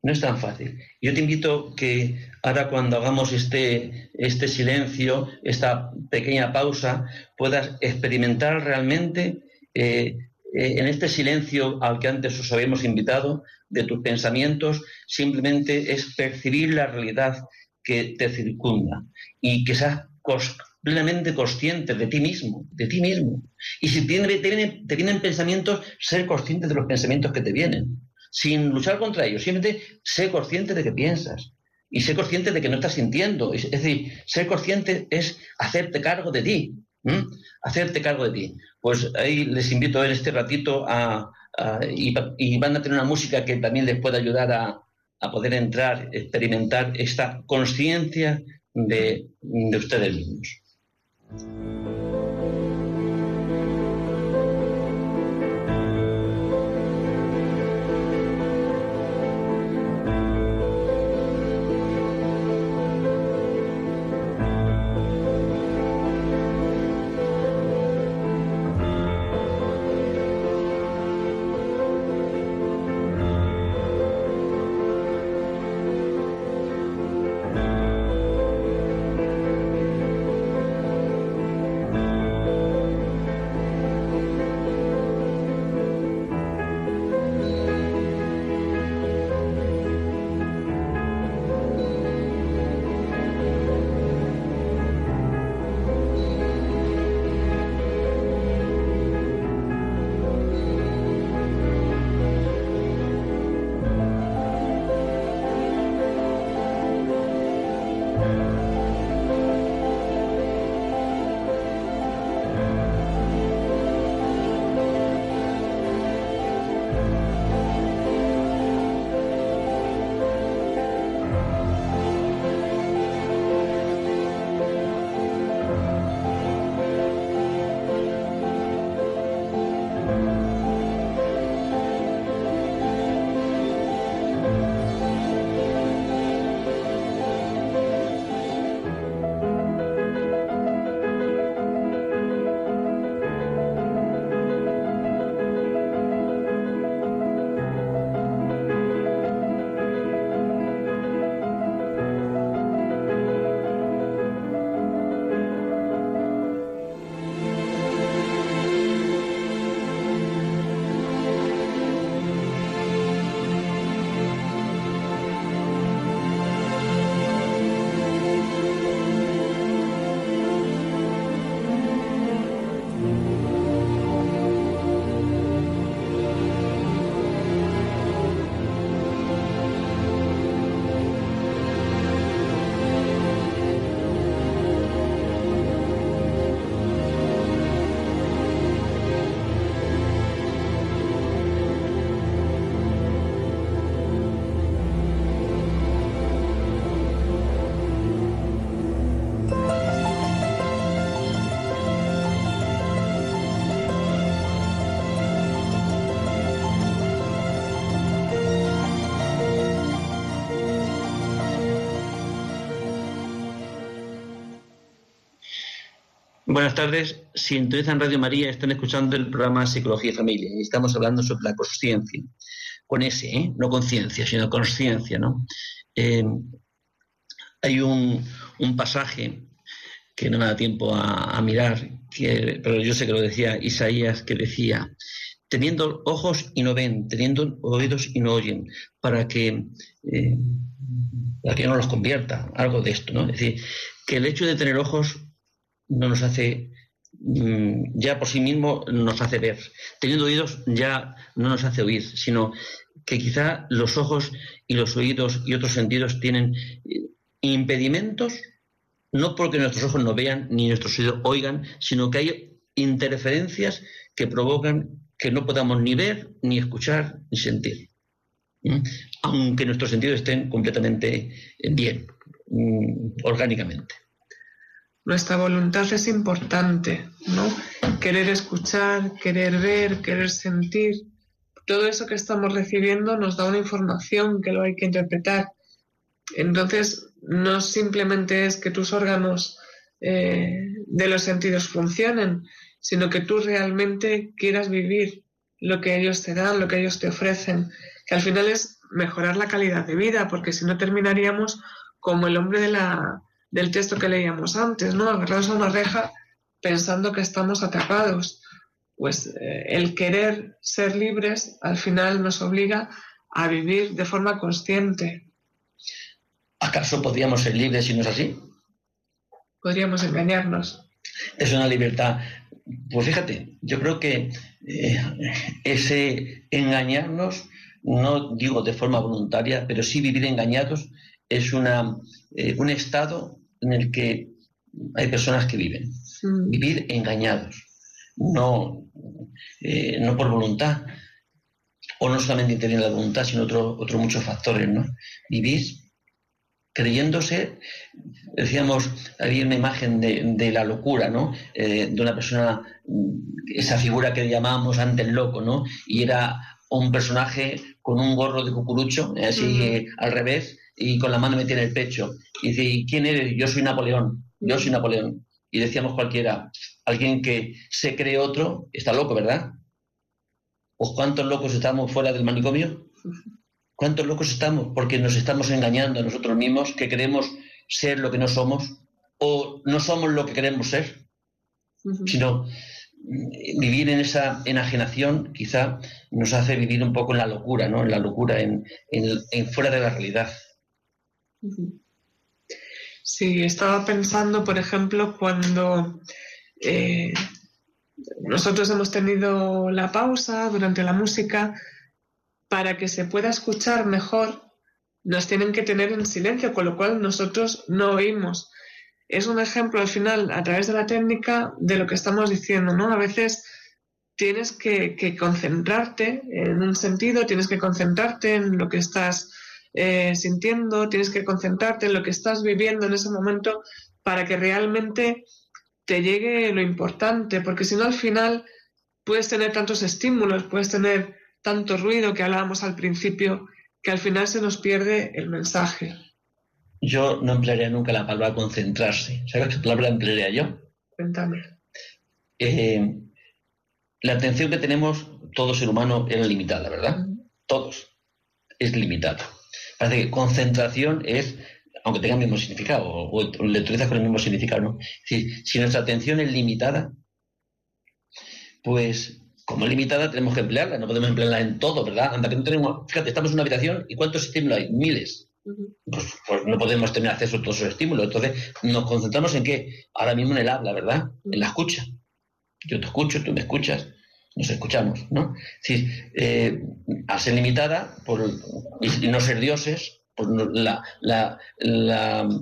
No es tan fácil. Yo te invito que ahora cuando hagamos este, este silencio, esta pequeña pausa, puedas experimentar realmente eh, eh, en este silencio al que antes os habíamos invitado, de tus pensamientos, simplemente es percibir la realidad que te circunda y que seas plenamente consciente de ti mismo, de ti mismo. Y si te vienen, pensamientos, ser consciente de los pensamientos que te vienen, sin luchar contra ellos, simplemente sé consciente de que piensas y sé consciente de que no estás sintiendo. Es decir, ser consciente es hacerte cargo de ti, hacerte cargo de ti. Pues ahí les invito en este ratito a, y, van a tener una música que también les puede ayudar a, a poder entrar, experimentar esta conciencia de, de ustedes mismos. Buenas tardes. Si en Radio María, están escuchando el programa Psicología y Familia y estamos hablando sobre la conciencia. Con ese, ¿eh? no conciencia, sino conciencia, ¿no? Eh, hay un, pasaje que no me da tiempo a, mirar, pero yo sé que lo decía Isaías, que decía, teniendo ojos y no ven, teniendo oídos y no oyen, para que, eh, para que no los convierta, algo de esto, ¿no? Es decir, que el hecho de tener ojos no nos hace, mm, ya por sí mismo nos hace ver. Teniendo oídos ya no nos hace oír, sino que quizá los ojos y los oídos y otros sentidos tienen eh, impedimentos, no porque nuestros ojos no vean ni nuestros oídos oigan, sino que hay interferencias que provocan que no podamos ni ver, ni escuchar, ni sentir. Aunque nuestros sentidos estén completamente bien, mm, orgánicamente nuestra voluntad es importante, ¿no? Querer escuchar, querer ver, querer sentir. Todo eso que estamos recibiendo nos da una información que lo hay que interpretar. Entonces, no simplemente es que tus órganos eh, de los sentidos funcionen, sino que tú realmente quieras vivir lo que ellos te dan, lo que ellos te ofrecen, que al final es mejorar la calidad de vida, porque si no terminaríamos como el hombre de la, del texto que leíamos antes, ¿no? Agarrados a una reja pensando que estamos atrapados. Pues eh, el querer ser libres al final nos obliga a vivir de forma consciente. ¿Acaso podríamos ser libres si no es así? Podríamos engañarnos. Es una libertad. Pues fíjate, yo creo que eh, ese engañarnos, no digo de forma voluntaria, pero sí vivir engañados, es una, eh, un estado en el que hay personas que viven. Mm. Vivir engañados, no, eh, no por voluntad, o no solamente interviene la voluntad, sino otros otro muchos factores, ¿no? Vivir creyéndose, decíamos, había una imagen de, la locura, ¿no? Eh, de una persona, esa figura que llamábamos antes loco, ¿no? Y era un personaje con un gorro de cucurucho, así al revés, y con la mano metida en el pecho. Y dice, ¿quién eres? Yo soy Napoleón, yo soy Napoleón. Y decíamos cualquiera, alguien que se cree otro, está loco, ¿verdad? ¿O cuántos locos estamos fuera del manicomio? ¿Cuántos locos estamos? Porque nos estamos engañando a nosotros mismos, que queremos ser lo que no somos, o no somos lo que queremos ser, sino mm, vivir en esa enajenación quizá nos hace vivir un poco en la locura, ¿no? En la locura, en, fuera de la realidad. Sí, estaba pensando, por ejemplo, cuando eh, nosotros hemos tenido la pausa durante la música, para que se pueda escuchar mejor, nos tienen que tener en silencio, con lo cual nosotros no oímos. Es un ejemplo al final, a través de la técnica, de lo que estamos diciendo, ¿no? A veces tienes que, concentrarte en un sentido, tienes que concentrarte en lo que estás eh, sintiendo, tienes que concentrarte en lo que estás viviendo en ese momento para que realmente te llegue lo importante, porque si no al final puedes tener tantos estímulos, puedes tener tanto ruido que hablábamos al principio, que al final se nos pierde el mensaje. Yo no emplearía nunca la palabra concentrarse. ¿Sabes qué palabra emplearía yo? Cuéntame. Eh, la atención que tenemos todo ser humano es limitada, ¿verdad? Todos. Es limitada. Parece que concentración es aunque tenga el mismo significado, o, le utilizas con el mismo significado, ¿no? Si, si nuestra atención es limitada, pues como es limitada tenemos que emplearla, no podemos emplearla en todo, ¿verdad? Anda que no tenemos, fíjate, estamos en una habitación y ¿cuántos estímulos hay? Miles. Pues, pues, no podemos tener acceso a todos esos estímulos. Entonces nos concentramos en qué? Ahora mismo en el habla, ¿verdad? En la escucha. Yo te escucho, tú me escuchas, nos escuchamos, ¿no? Si, eh, al ser limitada por, y no ser dioses, pues la,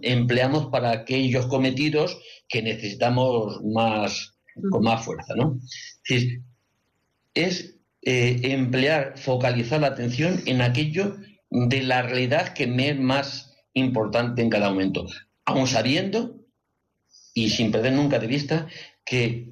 empleamos para aquellos cometidos que necesitamos más, con más fuerza, ¿no? Es, eh, emplear, focalizar la atención en aquello de la realidad que me es más importante en cada momento, aun sabiendo y sin perder nunca de vista que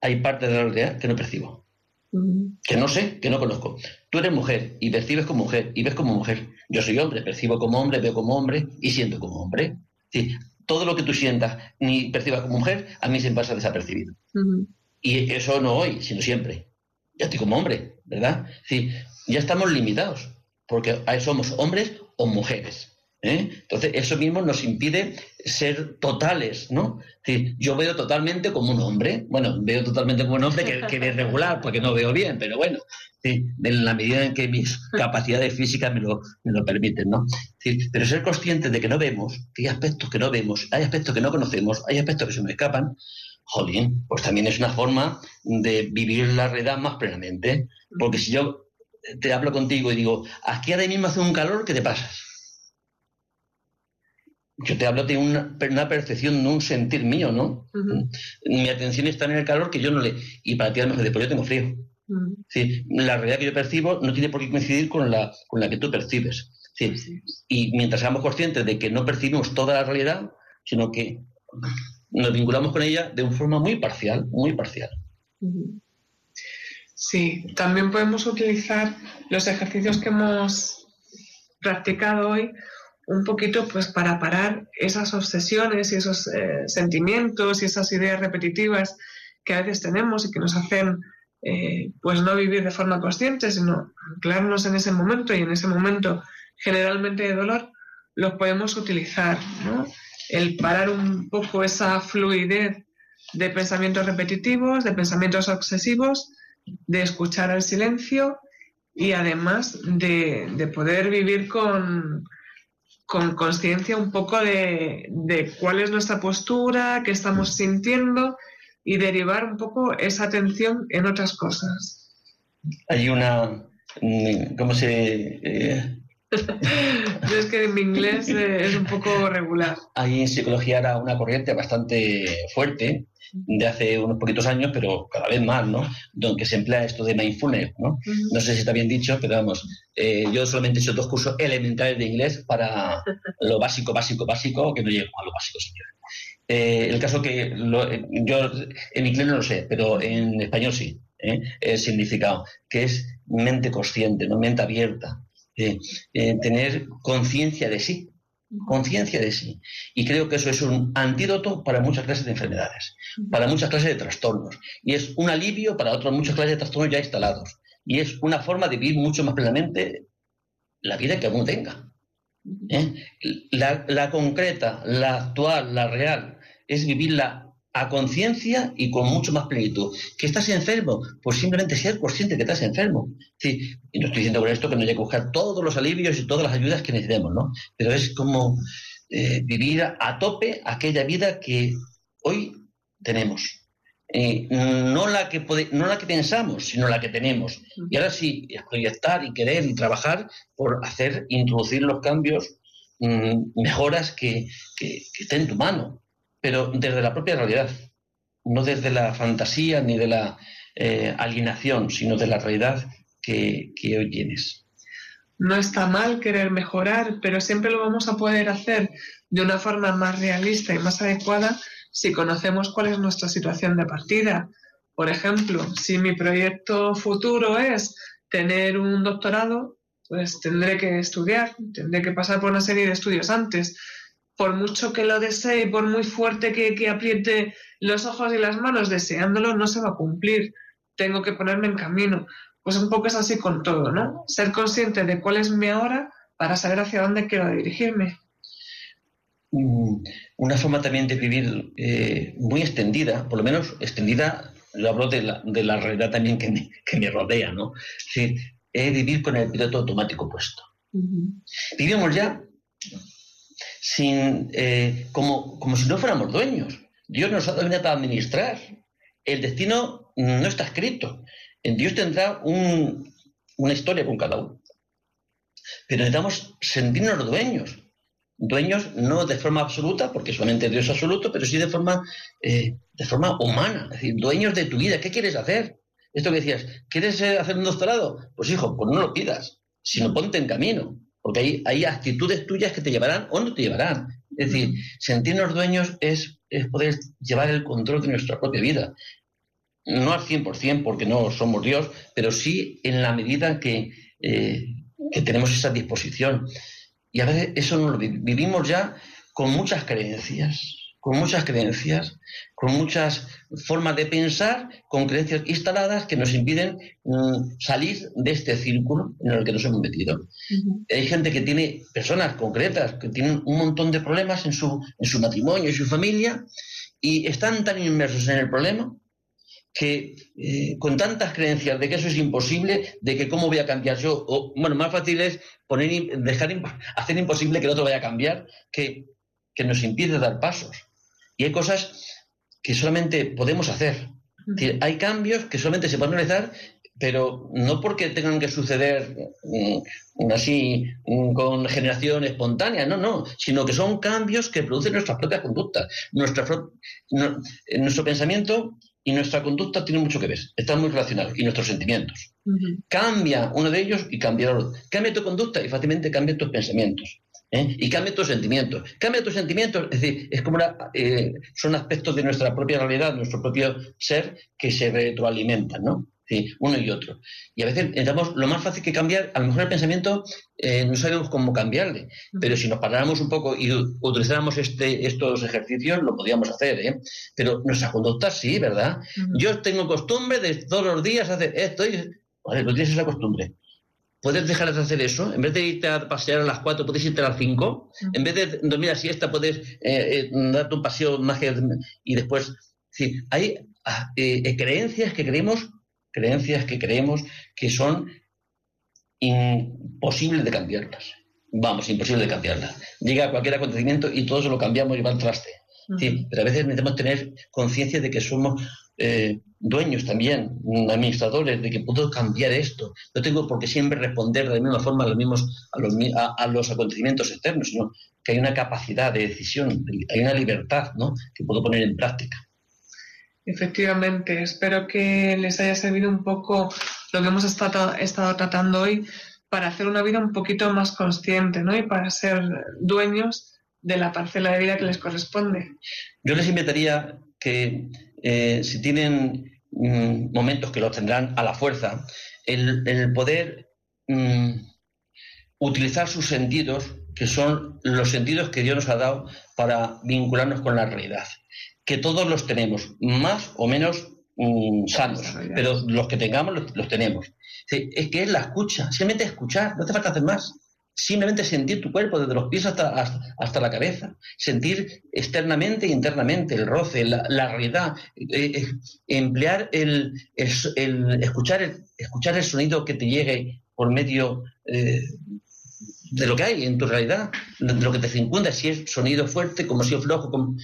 hay parte de la realidad que no percibo, que no sé, que no conozco. Tú eres mujer y percibes como mujer y ves como mujer. Yo soy hombre, percibo como hombre, veo como hombre y siento como hombre. Sí, todo lo que tú sientas ni percibas como mujer, a mí se me pasa desapercibido. Y eso no hoy, sino siempre. Ya estoy como hombre, ¿verdad? Sí, ya estamos limitados, porque ahí somos hombres o mujeres. ¿Eh? Entonces, eso mismo nos impide ser totales, ¿no? Yo veo totalmente como un hombre, bueno, veo totalmente como un hombre que, que ve regular, porque no veo bien, pero bueno, en la medida en que mis capacidades físicas me lo, me lo permiten, ¿no? pero ser consciente de que no vemos, que hay aspectos que no vemos, hay aspectos que no conocemos, hay aspectos que se me escapan, jolín, pues también es una forma de vivir la realidad más plenamente. Porque si yo te hablo contigo y digo, aquí ahora mismo hace un calor, ¿qué te pasas? Yo te hablo de una, percepción, de un sentir mío, ¿no? Mi atención está en el calor que yo no le... Y para ti a lo mejor, después yo tengo frío. ¿sí? La realidad que yo percibo no tiene por qué coincidir con la, con la que tú percibes. ¿sí? Y mientras seamos conscientes de que no percibimos toda la realidad, sino que nos vinculamos con ella de una forma muy parcial, muy parcial. Sí, también podemos utilizar los ejercicios que hemos practicado hoy un poquito pues para parar esas obsesiones y esos eh, sentimientos y esas ideas repetitivas que a veces tenemos y que nos hacen eh, pues no vivir de forma consciente, sino anclarnos en ese momento y en ese momento generalmente de dolor, los podemos utilizar. El parar un poco esa fluidez de pensamientos repetitivos, de pensamientos obsesivos, de escuchar el silencio y además de, poder vivir con, con conciencia un poco de, de, cuál es nuestra postura, qué estamos sintiendo y derivar un poco esa atención en otras cosas. Hay una, mm, ¿cómo se...? Eh, es que mi inglés eh, es un poco regular. Hay en psicología ahora una corriente bastante fuerte de hace unos poquitos años, pero cada vez más, ¿no? Donde se emplea esto de mindfulness, ¿no? No sé si está bien dicho, pero vamos, eh, yo solamente he hecho dos cursos elementales de inglés para lo básico, básico, básico, que no llego a lo básico, señor. Eh, el caso que yo en inglés no lo sé, pero en español sí, ¿eh? el significado, que es mente consciente, no mente abierta, tener conciencia de sí, conciencia de sí. Y creo que eso es un antídoto para muchas clases de enfermedades, para muchas clases de trastornos. Y es un alivio para otras muchas clases de trastornos ya instalados. Y es una forma de vivir mucho más plenamente la vida que uno tenga. ¿eh? La, la concreta, la actual, la real, es vivirla a conciencia y con mucho más plenitud. ¿Que estás enfermo? Pues simplemente ser consciente que estás enfermo. Sí, no estoy diciendo con esto que no haya que buscar todos los alivios y todas las ayudas que necesitemos, ¿no? Pero es como eh, vivir a tope aquella vida que hoy tenemos. Eh, no, la que no la que pensamos, sino la que tenemos. Y ahora sí, proyectar y querer y trabajar por hacer, introducir los cambios, mm, mejoras que, que, que estén en tu mano pero desde la propia realidad, no desde la fantasía ni de la eh, alienación, sino de la realidad que, que hoy tienes. No está mal querer mejorar, pero siempre lo vamos a poder hacer de una forma más realista y más adecuada si conocemos cuál es nuestra situación de partida. Por ejemplo, si mi proyecto futuro es tener un doctorado, pues tendré que estudiar, tendré que pasar por una serie de estudios antes por mucho que lo desee y por muy fuerte que, apriete los ojos y las manos deseándolo, no se va a cumplir. Tengo que ponerme en camino. Pues un poco es así con todo, ¿no? Ser consciente de cuál es mi ahora para saber hacia dónde quiero dirigirme. Mm, una forma también de vivir eh, muy extendida, por lo menos extendida, lo hablo de la, de la realidad también que me, que me rodea, ¿no? Es es vivir con el piloto automático puesto. Vivimos ya sin, eh, como, como si no fuéramos dueños. Dios nos ha dado para administrar. El destino no está escrito. En Dios tendrá una historia con cada uno. Pero necesitamos sentirnos dueños. Dueños no de forma absoluta, porque solamente Dios es absoluto, pero sí de forma, eh, de forma humana. Es decir, dueños de tu vida. ¿Qué quieres hacer? Esto que decías, ¿quieres eh, hacer un doctorado? Pues hijo, pues no lo pidas, sino ponte en camino porque hay, actitudes tuyas que te llevarán o no te llevarán. Es decir, sentirnos dueños es, poder llevar el control de nuestra propia vida. No al 100% porque no somos Dios, pero sí en la medida que, eh, que tenemos esa disposición. Y a veces eso no lo vivimos ya con muchas creencias con muchas creencias, con muchas formas de pensar, con creencias instaladas que nos impiden mm, salir de este círculo en el que nos hemos metido. Hay gente que tiene, personas concretas, que tienen un montón de problemas en su, en su matrimonio, y su familia, y están tan inmersos en el problema que eh, con tantas creencias de que eso es imposible, de que cómo voy a cambiar yo, o bueno, más fácil es poner, dejar, hacer imposible que el otro vaya a cambiar, que, que nos impide dar pasos. Y hay cosas que solamente podemos hacer. Hay cambios que solamente se pueden realizar, pero no porque tengan que suceder mm, así mm, con generación espontánea, no, no, sino que son cambios que producen nuestras propias conductas. Nuestra, nuestro pensamiento y nuestra conducta tienen mucho que ver, están muy relacionados, y nuestros sentimientos. Cambia uno de ellos y cambia el otro. Cambia tu conducta y fácilmente cambia tus pensamientos. ¿Eh? y cambia tus sentimientos. Cambia tus sentimientos, es decir, es como eh, son aspectos de nuestra propia realidad, nuestro propio ser, que se retroalimentan, ¿no? uno y otro. Y a veces intentamos lo más fácil que cambiar, a lo mejor el pensamiento eh, no sabemos cómo cambiarle, pero si nos paráramos un poco y utilizáramos este, estos ejercicios, lo podríamos hacer, ¿eh? Pero nuestra conducta sí, ¿verdad? Yo tengo costumbre de todos los días hacer esto y, vale, no tienes esa costumbre puedes dejar de hacer eso. En vez de irte a pasear a las 4, puedes irte a las 5. En vez de dormir a siesta, puedes eh, eh, darte un paseo más que, y después. Sí, hay ah, eh, creencias que creemos, creencias que creemos que son imposibles de cambiarlas. Vamos, imposible de cambiarlas. Llega cualquier acontecimiento y todos lo cambiamos y va al traste. Sí, pero a veces necesitamos tener conciencia de que somos eh, dueños también, administradores, de que puedo cambiar esto. No tengo por qué siempre responder de la misma forma a los, mismos, a los, a, los acontecimientos externos, sino que hay una capacidad de decisión, hay una libertad ¿no? que puedo poner en práctica. Efectivamente, espero que les haya servido un poco lo que hemos estado, estado tratando hoy para hacer una vida un poquito más consciente ¿no? y para ser dueños de la parcela de vida que les corresponde. Yo les invitaría que eh, si tienen mm, momentos que los tendrán a la fuerza, el, poder mm, utilizar sus sentidos, que son los sentidos que Dios nos ha dado para vincularnos con la realidad, que todos los tenemos, más o menos mm, sanos, pero los que tengamos los, tenemos. Es que es la escucha, simplemente escuchar, no hace falta hacer más simplemente sentir tu cuerpo desde los pies hasta, hasta, la cabeza, sentir externamente e internamente el roce, la, realidad, eh, eh, emplear el, escuchar el, escuchar el sonido que te llegue por medio eh, de lo que hay en tu realidad, de lo que te circunda, si es sonido fuerte, como si es flojo. Como,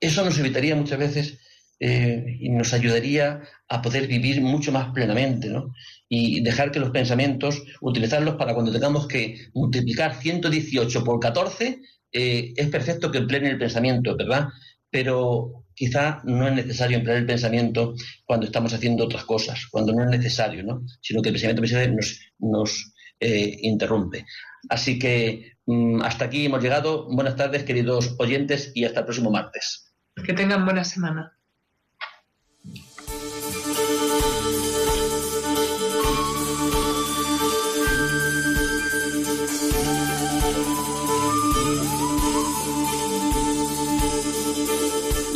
eso nos evitaría muchas veces y nos ayudaría a poder vivir mucho más plenamente, ¿no? Y dejar que los pensamientos, utilizarlos para cuando tengamos que multiplicar 118 por 14, eh, es perfecto que empleen el pensamiento, ¿verdad? Pero quizá no es necesario emplear el pensamiento cuando estamos haciendo otras cosas, cuando no es necesario, ¿no? Sino que el pensamiento nos, nos eh, interrumpe. Así que mm, hasta aquí hemos llegado. Buenas tardes, queridos oyentes, y hasta el próximo martes. Que tengan buena semana.